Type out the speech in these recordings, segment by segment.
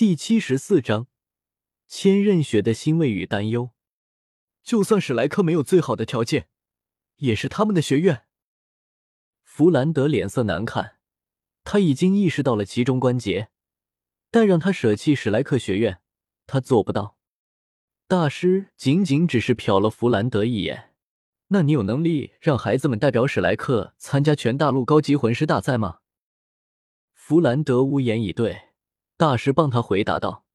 第七十四章，千仞雪的欣慰与担忧。就算史莱克没有最好的条件，也是他们的学院。弗兰德脸色难看，他已经意识到了其中关节，但让他舍弃史莱克学院，他做不到。大师仅仅只是瞟了弗兰德一眼。那你有能力让孩子们代表史莱克参加全大陆高级魂师大赛吗？弗兰德无言以对。大师帮他回答道：“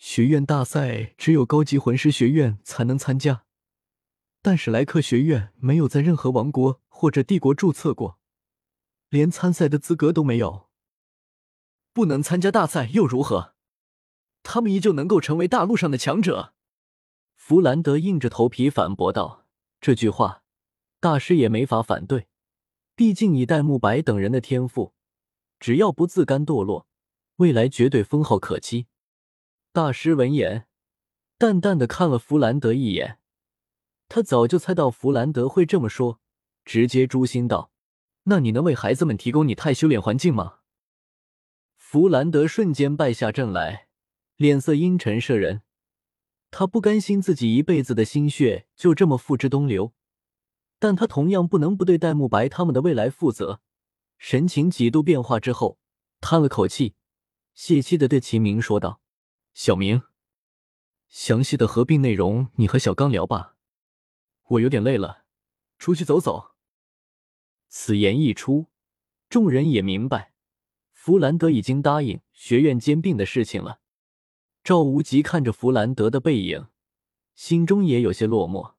学院大赛只有高级魂师学院才能参加，但史莱克学院没有在任何王国或者帝国注册过，连参赛的资格都没有。不能参加大赛又如何？他们依旧能够成为大陆上的强者。”弗兰德硬着头皮反驳道：“这句话，大师也没法反对，毕竟以戴沐白等人的天赋，只要不自甘堕落。”未来绝对封号可期。大师闻言，淡淡的看了弗兰德一眼。他早就猜到弗兰德会这么说，直接诛心道：“那你能为孩子们提供你太修炼环境吗？”弗兰德瞬间败下阵来，脸色阴沉摄人。他不甘心自己一辈子的心血就这么付之东流，但他同样不能不对戴沐白他们的未来负责。神情几度变化之后，叹了口气。泄气的对秦明说道：“小明，详细的合并内容你和小刚聊吧，我有点累了，出去走走。”此言一出，众人也明白，弗兰德已经答应学院兼并的事情了。赵无极看着弗兰德的背影，心中也有些落寞。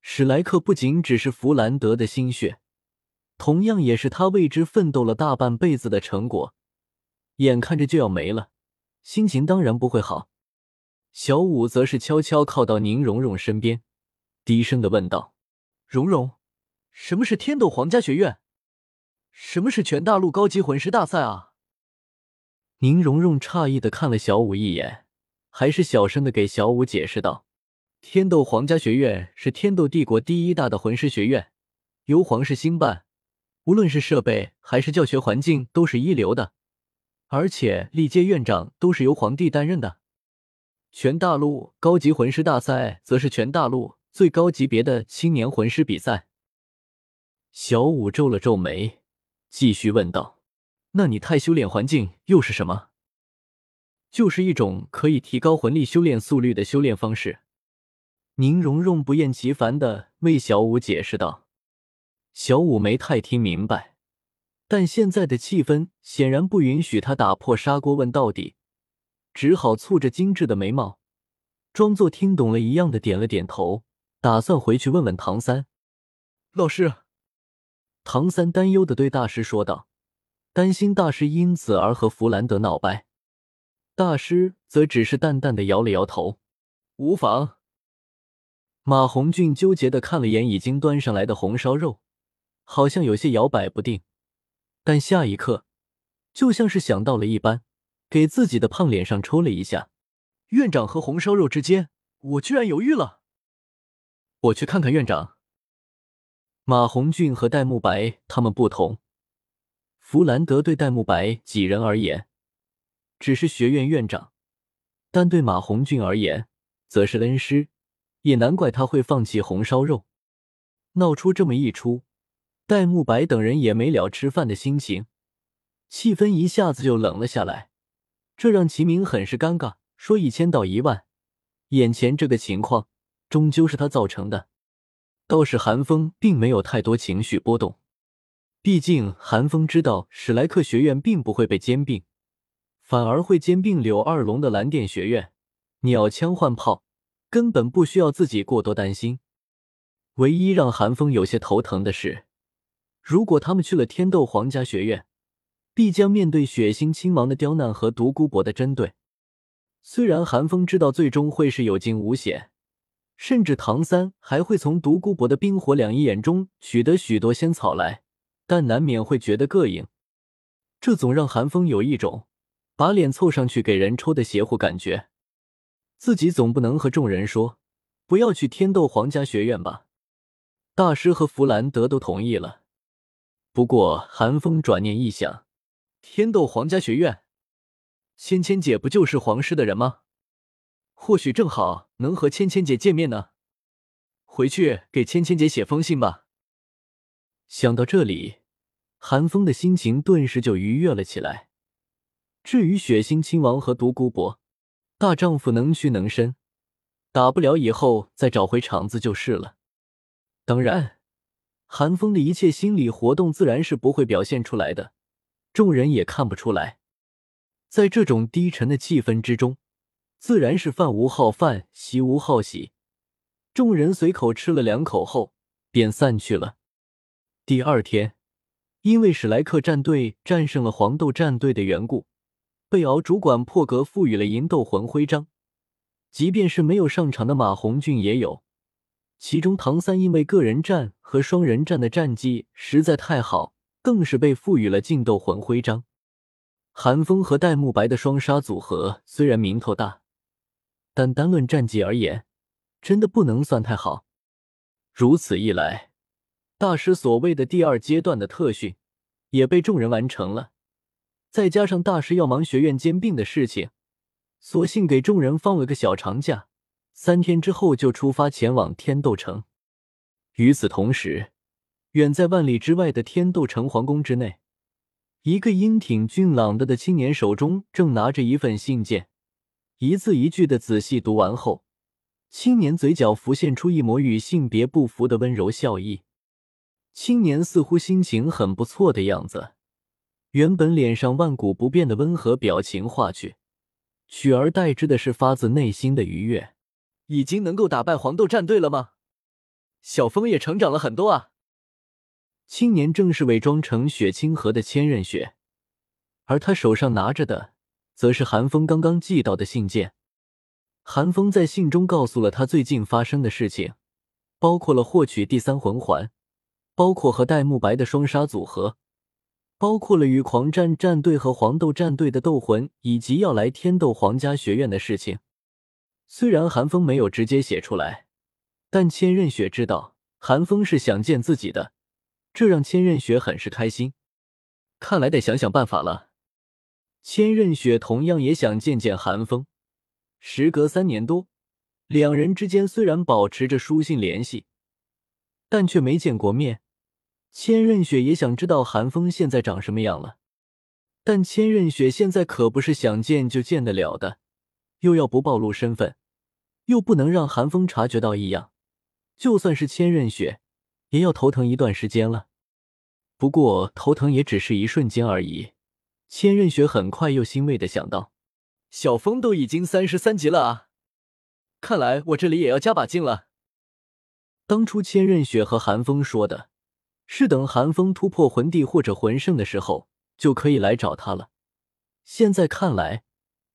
史莱克不仅只是弗兰德的心血，同样也是他为之奋斗了大半辈子的成果。眼看着就要没了，心情当然不会好。小五则是悄悄靠到宁荣荣身边，低声的问道：“荣荣，什么是天斗皇家学院？什么是全大陆高级魂师大赛啊？”宁荣荣诧异的看了小五一眼，还是小声的给小五解释道：“天斗皇家学院是天斗帝国第一大的魂师学院，由皇室兴办，无论是设备还是教学环境都是一流的。”而且历届院长都是由皇帝担任的。全大陆高级魂师大赛则是全大陆最高级别的青年魂师比赛。小五皱了皱眉，继续问道：“那你太修炼环境又是什么？”就是一种可以提高魂力修炼速率的修炼方式。宁荣荣不厌其烦的为小五解释道。小五没太听明白。但现在的气氛显然不允许他打破砂锅问到底，只好蹙着精致的眉毛，装作听懂了一样的点了点头，打算回去问问唐三老师。唐三担忧的对大师说道，担心大师因此而和弗兰德闹掰。大师则只是淡淡的摇了摇头，无妨。马红俊纠结的看了眼已经端上来的红烧肉，好像有些摇摆不定。但下一刻，就像是想到了一般，给自己的胖脸上抽了一下。院长和红烧肉之间，我居然犹豫了。我去看看院长。马红俊和戴沐白他们不同，弗兰德对戴沐白几人而言，只是学院院长；但对马红俊而言，则是恩师。也难怪他会放弃红烧肉，闹出这么一出。戴沐白等人也没了吃饭的心情，气氛一下子就冷了下来，这让齐明很是尴尬。说一千道一万，眼前这个情况终究是他造成的。倒是韩风并没有太多情绪波动，毕竟韩风知道史莱克学院并不会被兼并，反而会兼并柳二龙的蓝电学院。鸟枪换炮，根本不需要自己过多担心。唯一让韩风有些头疼的是。如果他们去了天斗皇家学院，必将面对血腥亲王的刁难和独孤博的针对。虽然韩风知道最终会是有惊无险，甚至唐三还会从独孤博的冰火两仪眼中取得许多仙草来，但难免会觉得膈应。这总让韩风有一种把脸凑上去给人抽的邪乎感觉。自己总不能和众人说不要去天斗皇家学院吧？大师和弗兰德都同意了。不过，韩风转念一想，天斗皇家学院芊芊姐不就是皇室的人吗？或许正好能和芊芊姐见面呢。回去给芊芊姐写封信吧。想到这里，韩风的心情顿时就愉悦了起来。至于血腥亲王和独孤博，大丈夫能屈能伸，打不了以后再找回场子就是了。当然，韩风的一切心理活动自然是不会表现出来的，众人也看不出来。在这种低沉的气氛之中，自然是饭无好饭，席无好席。众人随口吃了两口后，便散去了。第二天，因为史莱克战队战胜了黄豆战队的缘故，被敖主管破格赋予了银斗魂徽章。即便是没有上场的马红俊也有。其中唐三因为个人战和双人战的战绩实在太好，更是被赋予了劲斗魂徽章。韩风和戴沐白的双杀组合虽然名头大，但单论战绩而言。真的不能算太好。如此一来，大师所谓的第二阶段的特训也被众人完成了。再加上大师要忙学院兼并的事情，索性给众人放了个小长假，三天之后就出发前往天斗城。与此同时，远在万里之外的天斗城皇宫之内，一个英挺俊朗的的青年手中正拿着一份信件，一字一句的仔细读完后。青年嘴角浮现出一抹与性别不符的温柔笑意，青年似乎心情很不错的样子。原本脸上万古不变的温和表情化去，取而代之的是发自内心的愉悦。已经能够打败黄豆战队了吗？小风也成长了很多啊！青年正是伪装成雪清河的千仞雪，而他手上拿着的，则是韩风刚刚寄到的信件。韩风在信中告诉了他最近发生的事情，包括了获取第三魂环，包括和戴沐白的双杀组合，包括了与狂战战队和黄豆战队的斗魂，以及要来天斗皇家学院的事情。虽然韩风没有直接写出来，但千仞雪知道韩风是想见自己的，这让千仞雪很是开心。看来得想想办法了。千仞雪同样也想见见韩风。时隔三年多，两人之间虽然保持着书信联系，但却没见过面。千仞雪也想知道韩风现在长什么样了，但千仞雪现在可不是想见就见得了的，又要不暴露身份，又不能让韩风察觉到异样，就算是千仞雪，也要头疼一段时间了。不过头疼也只是一瞬间而已。千仞雪很快又欣慰的想到。小峰都已经三十三级了啊！看来我这里也要加把劲了。当初千仞雪和韩风说的，是等韩风突破魂帝或者魂圣的时候就可以来找他了。现在看来，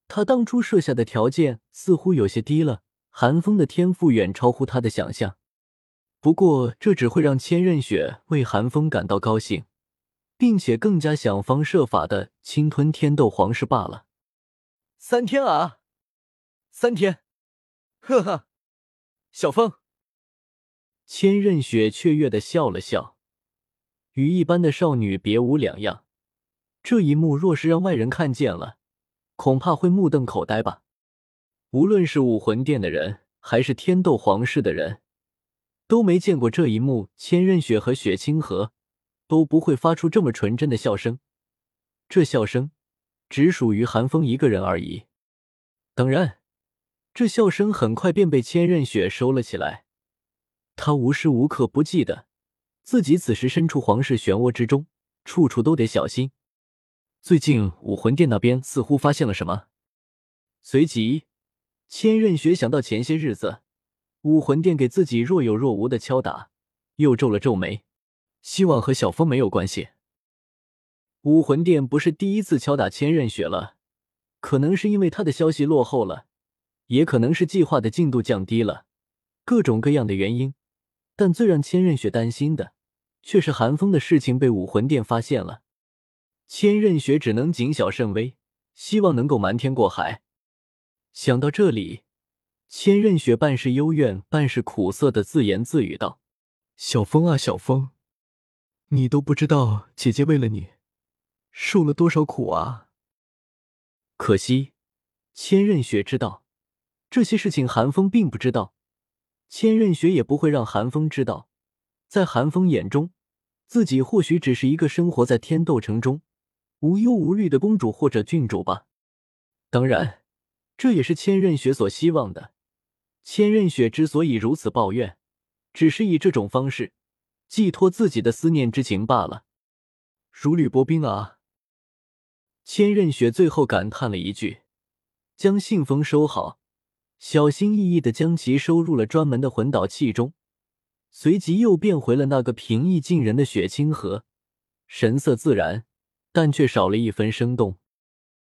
他当初设下的条件似乎有些低了。韩风的天赋远超乎他的想象，不过这只会让千仞雪为韩风感到高兴，并且更加想方设法的侵吞天斗皇室罢了。三天啊，三天，呵呵，小风。千仞雪雀跃的笑了笑，与一般的少女别无两样。这一幕若是让外人看见了，恐怕会目瞪口呆吧。无论是武魂殿的人，还是天斗皇室的人，都没见过这一幕。千仞雪和雪清河都不会发出这么纯真的笑声，这笑声。只属于韩风一个人而已。当然，这笑声很快便被千仞雪收了起来。他无时无刻不记得自己此时身处皇室漩涡之中，处处都得小心。最近武魂殿那边似乎发现了什么。随即，千仞雪想到前些日子武魂殿给自己若有若无的敲打，又皱了皱眉，希望和小风没有关系。武魂殿不是第一次敲打千仞雪了，可能是因为他的消息落后了，也可能是计划的进度降低了，各种各样的原因。但最让千仞雪担心的，却是寒风的事情被武魂殿发现了。千仞雪只能谨小慎微，希望能够瞒天过海。想到这里，千仞雪半是幽怨，半是苦涩的自言自语道：“小风啊，小风，你都不知道姐姐为了你。”受了多少苦啊！可惜，千仞雪知道这些事情，韩风并不知道。千仞雪也不会让韩风知道，在韩风眼中，自己或许只是一个生活在天斗城中无忧无虑的公主或者郡主吧。当然，这也是千仞雪所希望的。千仞雪之所以如此抱怨，只是以这种方式寄托自己的思念之情罢了。如履薄冰啊！千仞雪最后感叹了一句，将信封收好。小心翼翼的将其收入了专门的魂导器中，随即又变回了那个平易近人的雪清河，神色自然，但却少了一分生动。